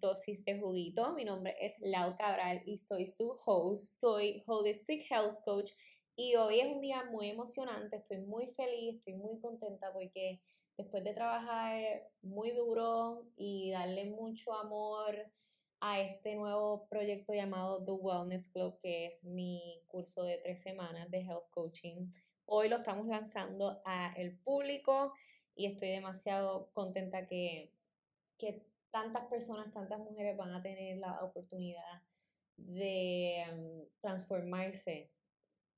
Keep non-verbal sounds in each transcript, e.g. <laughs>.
Dosis de Juguito. Mi nombre es Lau Cabral y soy su host. Soy Holistic Health Coach y hoy es un día muy emocionante. Estoy muy feliz, estoy muy contenta porque después de trabajar muy duro y darle mucho amor a este nuevo proyecto llamado The Wellness Club, que es mi curso de tres semanas de health coaching, hoy lo estamos lanzando al público y estoy demasiado contenta que, que tantas personas, tantas mujeres van a tener la oportunidad de mm, transformarse,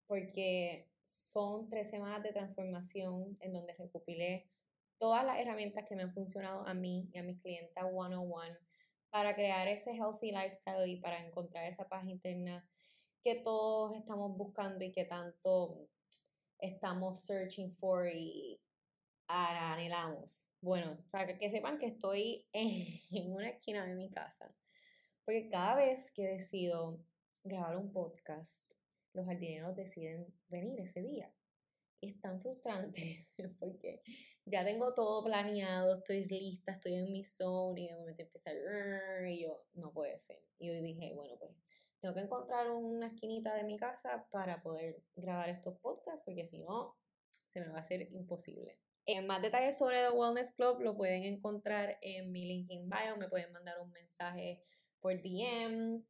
porque son tres semanas de transformación en donde recopilé todas las herramientas que me han funcionado a mí y a mis clientes one-on-one para crear ese healthy lifestyle y para encontrar esa paz interna que todos estamos buscando y que tanto estamos searching for y anhelamos. Bueno, para que sepan que estoy <laughs> en una esquina de mi casa, porque cada vez que decido grabar un podcast, los jardineros deciden venir ese día. Y es tan frustrante <laughs> porque ya tengo todo planeado, estoy lista, estoy en mi zone y de momento empieza y yo, no puede ser. Y hoy dije, bueno, pues tengo que encontrar una esquinita de mi casa para poder grabar estos podcasts porque si no, se me va a hacer imposible. Eh, más detalles sobre The Wellness Club lo pueden encontrar en mi link in bio, me pueden mandar un mensaje por DM.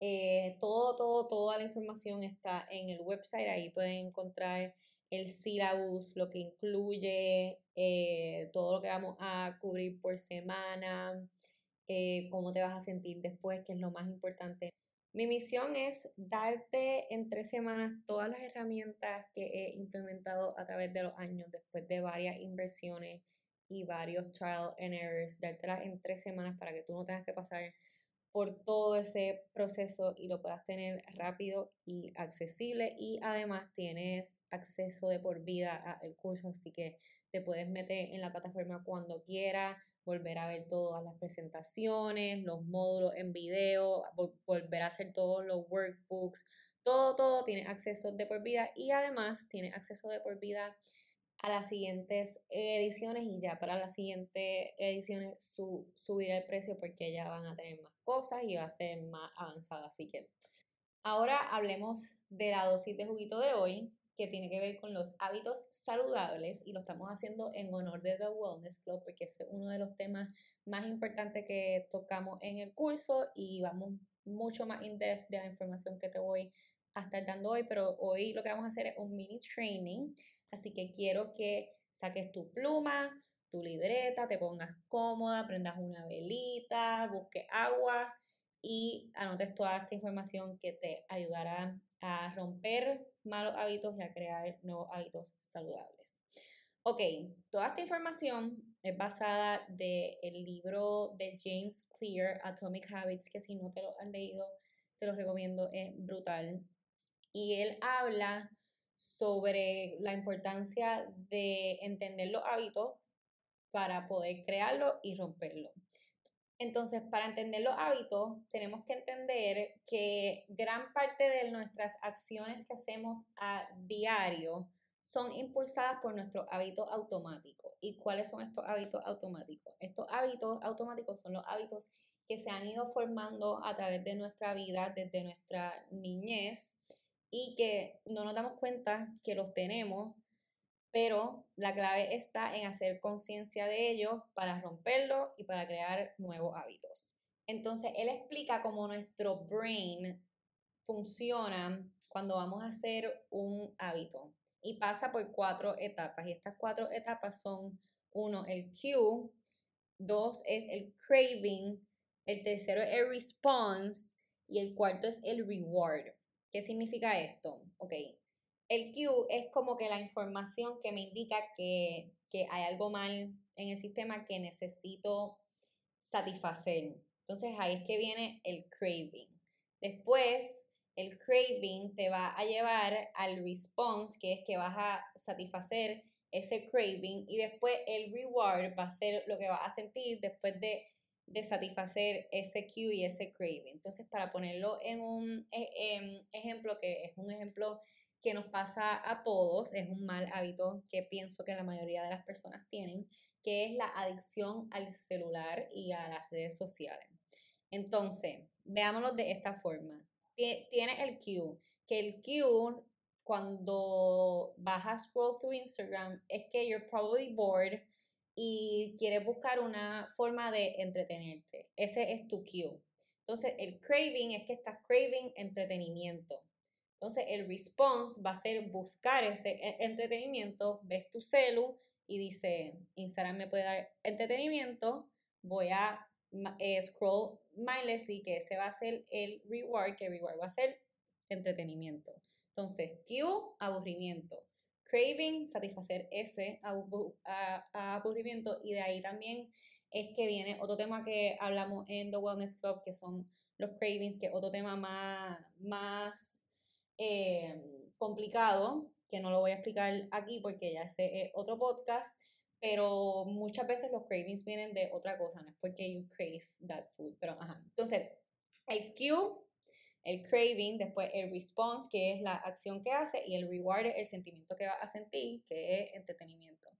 Eh, todo, todo, toda la información está en el website, ahí pueden encontrar el syllabus, lo que incluye, eh, todo lo que vamos a cubrir por semana, cómo te vas a sentir después, que es lo más importante. Mi misión es darte en tres semanas todas las herramientas que he implementado a través de los años, después de varias inversiones y varios trial and errors, dártelas en tres semanas para que tú no tengas que pasar por todo ese proceso y lo puedas tener rápido y accesible. Y además tienes acceso de por vida al curso, así que te puedes meter en la plataforma cuando quieras, volver a ver todas las presentaciones, los módulos en video, volver a hacer todos los workbooks, todo, todo tiene acceso de por vida y además tiene acceso de por vida a las siguientes ediciones y ya para las siguientes ediciones su, subir el precio porque ya van a tener más cosas y va a ser más avanzada. Así que ahora hablemos de la dosis de juguito de hoy que tiene que ver con los hábitos saludables y lo estamos haciendo en honor de The Wellness Club porque es uno de los temas más importantes que tocamos en el curso y vamos mucho más in depth de la información que te voy a estar dando hoy, pero hoy lo que vamos a hacer es un mini training, así que quiero que saques tu pluma, tu libreta, te pongas cómoda, prendas una velita, busques agua y anotes toda esta información que te ayudará a romper malos hábitos y a crear nuevos hábitos saludables. Ok, toda esta información es basada del el libro de James Clear, Atomic Habits, que si no te lo han leído, te lo recomiendo, es brutal. Y él habla sobre la importancia de entender los hábitos para poder crearlo y romperlo. Entonces, para entender los hábitos, tenemos que entender que gran parte de nuestras acciones que hacemos a diario son impulsadas por nuestros hábitos automáticos. ¿Y cuáles son estos hábitos automáticos? Estos hábitos automáticos son los hábitos que se han ido formando a través de nuestra vida desde nuestra niñez y que no nos damos cuenta que los tenemos pero la clave está en hacer conciencia de ellos para romperlo y para crear nuevos hábitos. Entonces, él explica cómo nuestro brain funciona cuando vamos a hacer un hábito y pasa por cuatro etapas. Y estas cuatro etapas son, uno, el cue, dos es el craving, el tercero es el response y el cuarto es el reward. ¿Qué significa esto? Ok, el Q es como que la información que me indica que, hay algo mal en el sistema que necesito satisfacer. Entonces ahí es que viene el craving. Después, el craving te va a llevar al response, que es que vas a satisfacer ese craving y después el reward va a ser lo que vas a sentir después de, de satisfacer ese Q y ese craving. Entonces, para ponerlo en un e, ejemplo, que es un ejemplo que nos pasa a todos, es un mal hábito que pienso que la mayoría de las personas tienen, que es la adicción al celular y a las redes sociales. Entonces, veámoslo de esta forma. Tiene el Q, que el Q cuando vas a scroll through Instagram es que you're probably bored y quieres buscar una forma de entretenerte. Ese es tu cue. Entonces, el craving es que estás craving entretenimiento. Entonces, el response va a ser buscar ese e, entretenimiento, ves tu celu y dice, Instagram me puede dar entretenimiento, voy a eh, scroll mindlessly, que ese va a ser el reward, que el reward va a ser entretenimiento. Entonces, Q, aburrimiento. Craving, satisfacer ese aburrimiento. Y de ahí también es que viene otro tema que hablamos en The Wellness Club, que son los cravings, que es otro tema más eh, complicado, que no lo voy a explicar aquí porque ya es otro podcast, pero muchas veces los cravings vienen de otra cosa, no es porque you crave that food, pero. Entonces, el Q el craving, después el response, que es la acción que hace, y el reward el sentimiento que va a sentir, que es entretenimiento.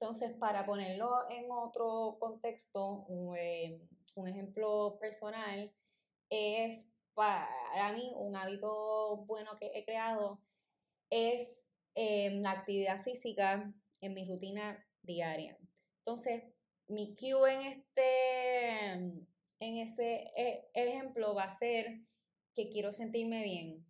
Entonces, para ponerlo en otro contexto, un, eh, ejemplo personal es para mí un hábito bueno que he creado es em, la actividad física en mi rutina diaria. Entonces, mi cue en este en ese e, ejemplo va a ser que quiero sentirme bien,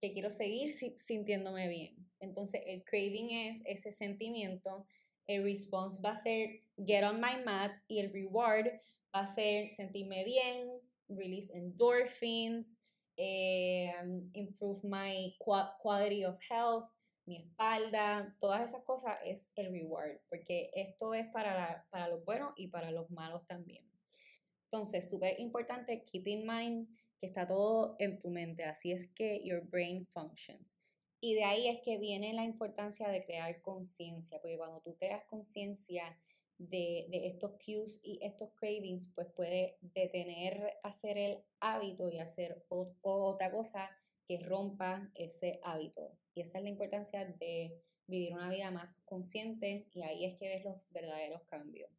que quiero seguir sintiéndome bien. Entonces el craving es ese sentimiento, el response va a ser get on my mat y el reward va a ser sentirme bien, release endorphins, eh, improve my quality of health, mi espalda, todas esas cosas es el reward, porque esto es para, para los buenos y para los malos también. Entonces, súper importante, keep in mind que está todo en tu mente, así es que your brain functions. Y de ahí es que viene la importancia de crear conciencia, porque cuando tú creas conciencia de, estos cues y estos cravings, pues puede detener hacer el hábito y hacer otra cosa que rompa ese hábito. Y esa es la importancia de vivir una vida más consciente y ahí es que ves los verdaderos cambios.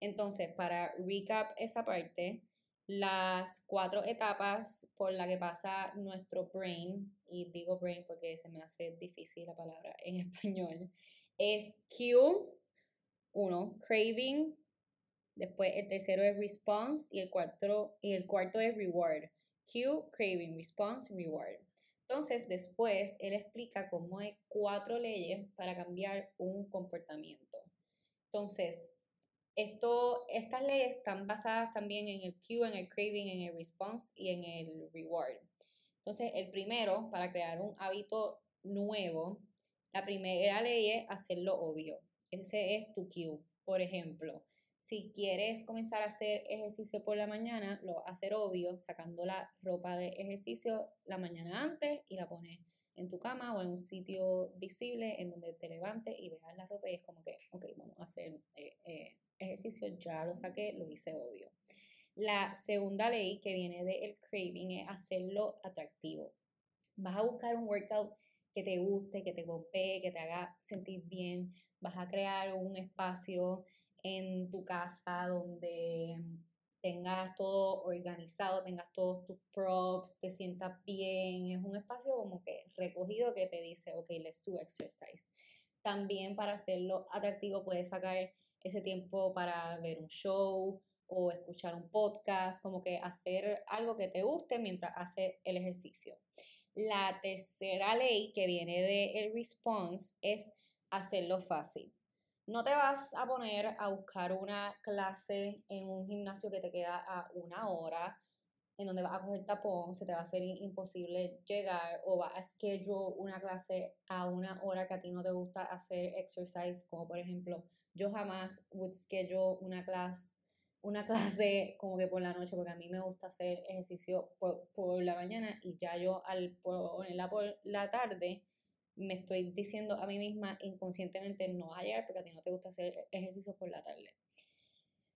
Entonces, para recap esa parte, las cuatro etapas por las que pasa nuestro brain, y digo brain porque se me hace difícil la palabra en <laughs> español, es Q, uno, craving, después el tercero es response y el, cuarto, y el cuarto es reward. Q, craving, response, reward. Entonces, después él explica cómo hay cuatro leyes para cambiar un comportamiento. Entonces, esto, estas leyes están basadas también en el cue, en el craving, en el response y en el reward. Entonces, el primero, para crear un hábito nuevo, la primera ley es hacerlo obvio. Ese es tu cue. Por ejemplo, si quieres comenzar a hacer ejercicio por la mañana, lo vas a hacer obvio, sacando la ropa de ejercicio la mañana antes y la pones en tu cama o en un sitio visible en donde te levantes y veas la ropa y es como que, ok, vamos a hacer eh, eh, ejercicio, ya lo saqué, lo hice obvio. La segunda ley que viene del craving es hacerlo atractivo. Vas a buscar un workout que te guste, que te golpee, que te haga sentir bien. Vas a crear un espacio en tu casa donde tengas todo organizado, tengas todos tus props, te sientas bien. Es un espacio como que recogido que te dice, ok, let's do exercise. También para hacerlo atractivo puedes sacar ese tiempo para ver un show o escuchar un podcast, como que hacer algo que te guste mientras haces el ejercicio. La tercera ley que viene de el response es hacerlo fácil. No te vas a poner a buscar una clase en un gimnasio que te queda a una hora, en donde vas a coger tapón, se te va a hacer imposible llegar o vas a schedule una clase a una hora que a ti no te gusta hacer exercise, como por ejemplo yo jamás would schedule una clase una <laughs> clase como que por la noche, porque a mí me gusta hacer ejercicio por, la mañana y ya yo al ponerla por la tarde me estoy diciendo a mí misma inconscientemente no vas a llegar porque a ti no te gusta hacer ejercicio por la tarde.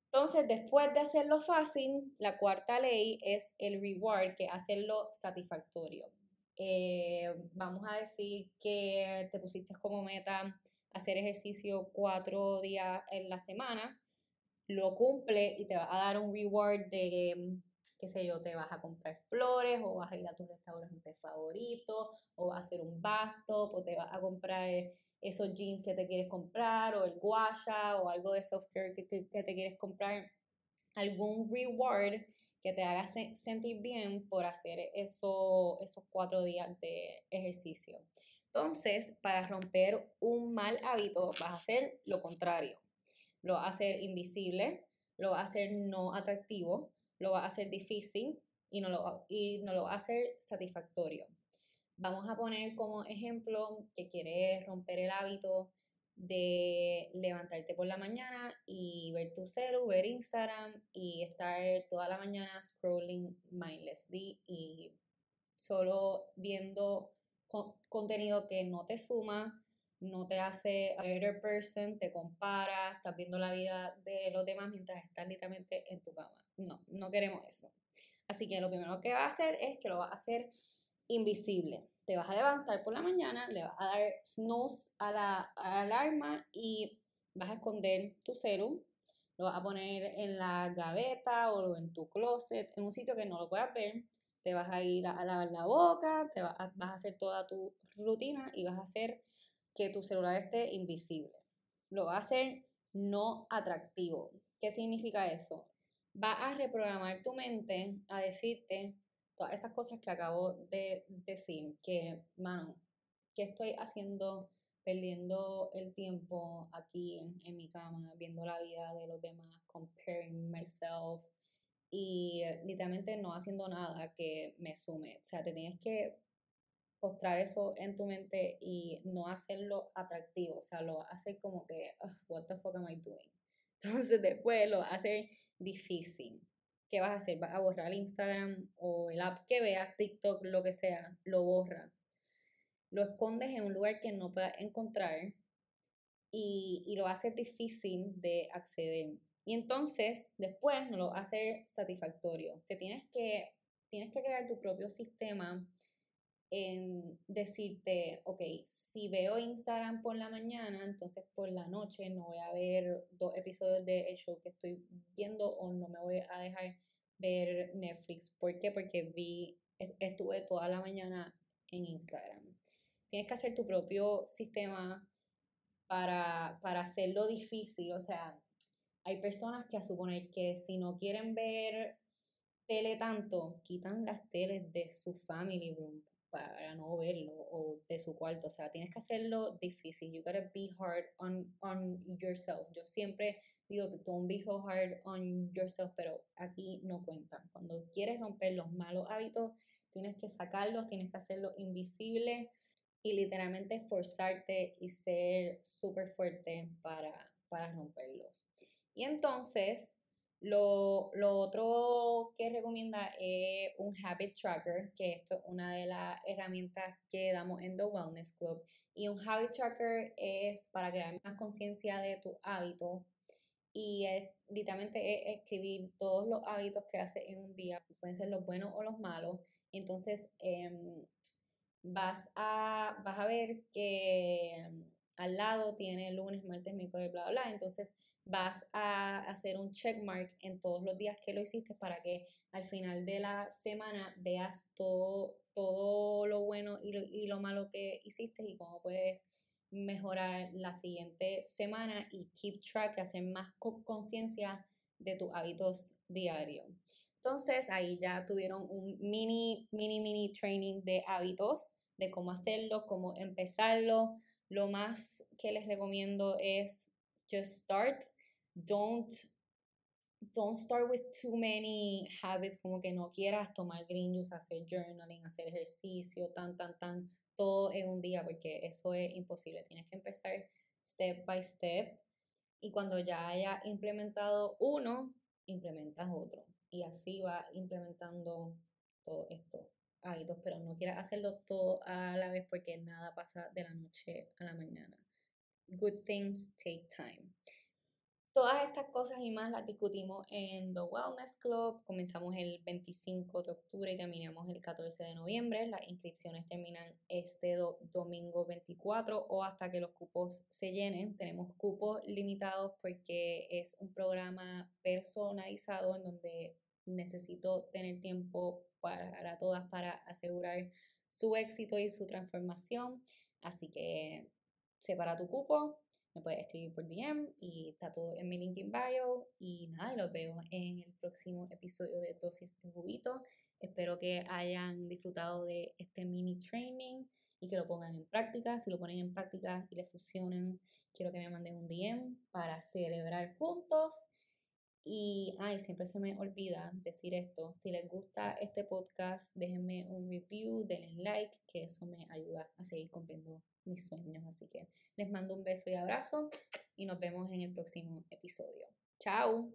Entonces, después de hacerlo fácil, la cuarta ley es el reward, que hacerlo satisfactorio. Eh, vamos a decir que te pusiste como meta hacer ejercicio cuatro días en la semana, lo cumple y te va a dar un reward de, qué sé yo, te vas a comprar flores o vas a ir a tu restaurante favorito o vas a hacer un basto o te vas a comprar esos jeans que te quieres comprar o el guasha o algo de software que, que, te quieres comprar, algún reward que te haga sentir bien por hacer eso, esos cuatro días de ejercicio. Entonces, para romper un mal hábito, vas a hacer lo contrario. Lo vas a hacer invisible, lo vas a hacer no atractivo, lo vas a hacer difícil y no lo, y no lo vas a hacer satisfactorio. Vamos a poner como ejemplo que quieres romper el hábito de levantarte por la mañana y ver tu celu, ver Instagram y estar toda la mañana scrolling mindlessly y solo viendo contenido que no te suma, no te hace a better person, te compara, estás viendo la vida de los demás mientras estás literalmente en tu cama. No, no queremos eso. Así que lo primero que va a hacer es que lo va a hacer invisible. Te vas a levantar por la mañana, le vas a dar snooze a la, alarma y vas a esconder tu serum. Lo vas a poner en la gaveta o en tu closet, en un sitio que no lo puedas ver. Te vas a ir a, lavar la boca, te vas a hacer toda tu rutina y vas a hacer que tu celular esté invisible. Lo vas a hacer no atractivo. ¿Qué significa eso? Va a reprogramar tu mente a decirte todas esas cosas que acabo de decir, que, mano, ¿qué estoy haciendo perdiendo el tiempo aquí en, mi cama, viendo la vida de los demás, comparing myself y literalmente no haciendo nada que me sume. O sea, te tienes que postrar eso en tu mente y no hacerlo atractivo, o sea, lo hacer como que, what the fuck am I doing? <laughs> Entonces después lo hacer difícil. ¿qué vas a hacer? Vas a borrar Instagram o el app que veas, TikTok, lo que sea, lo borras. Lo escondes en un lugar que no puedas encontrar y, y lo haces difícil de acceder. Y entonces, después no lo hacer satisfactorio. Te tienes que, tienes que crear tu propio sistema en decirte, ok, si veo Instagram por la mañana, entonces por la noche no voy a ver dos episodios de el show que estoy viendo o no me voy a dejar ver Netflix. ¿Por qué? Porque vi, estuve toda la mañana en Instagram. Tienes que hacer tu propio sistema para, para hacerlo difícil. O sea, hay personas que a suponer que si no quieren ver tele tanto, quitan las teles de su family room para no verlo o de su cuarto. O sea, tienes que hacerlo difícil. You gotta be hard on, on yourself. Yo siempre digo don't be so hard on yourself, pero aquí no cuenta. Cuando quieres romper los malos hábitos, tienes que sacarlos, tienes que hacerlo invisible y literalmente esforzarte y ser súper fuerte para, para romperlos. Y entonces, lo, otro que recomienda es un habit tracker, que esto es una de las herramientas que damos en The Wellness Club. Y un habit tracker es para crear más conciencia de tu hábito. Y es, literalmente es escribir todos los hábitos que haces en un día, pueden ser los buenos o los malos. Entonces, em, vas, a, vas a ver que em, al lado tiene lunes, martes, miércoles, bla, bla, bla. Entonces, vas a hacer un checkmark en todos los días que lo hiciste para que al final de la semana veas todo, todo lo bueno y lo, y lo malo que hiciste y cómo puedes mejorar la siguiente semana y keep track, hacer más conciencia de tus hábitos diarios. Entonces ahí ya tuvieron un mini, mini, mini training de hábitos, de cómo hacerlo, cómo empezarlo. Lo más que les recomiendo es just start, don't don't start with too many habits, como que no quieras tomar green juice, hacer journaling, hacer ejercicio, tan, tan, tan, todo en un día, porque eso es imposible. Tienes que empezar step by step y cuando ya haya implementado uno, implementas otro. Y así va implementando todo esto hábitos, pero no quieras hacerlo todo a la vez porque nada pasa de la noche a la mañana. Good things take time. Todas estas cosas y más las discutimos en The Wellness Club. Comenzamos el 25 de octubre y terminamos el 14 de noviembre. Las inscripciones terminan este domingo 24 o hasta que los cupos se llenen. Tenemos cupos limitados porque es un programa personalizado en donde necesito tener tiempo para todas para asegurar su éxito y su transformación. Así que separa tu cupo, me puedes escribir por DM y está todo en mi link in bio. Y nada, los veo en el próximo episodio de Dosis de Juguito. Espero que hayan disfrutado de este mini training y que lo pongan en práctica. Si lo ponen en práctica y les funcionan, quiero que me manden un DM para celebrar juntos. Y, ay, siempre se me olvida decir esto. Si les gusta este podcast, déjenme un review, denle like, que eso me ayuda a seguir cumpliendo mis sueños. Así que les mando un beso y abrazo y nos vemos en el próximo episodio. Chao.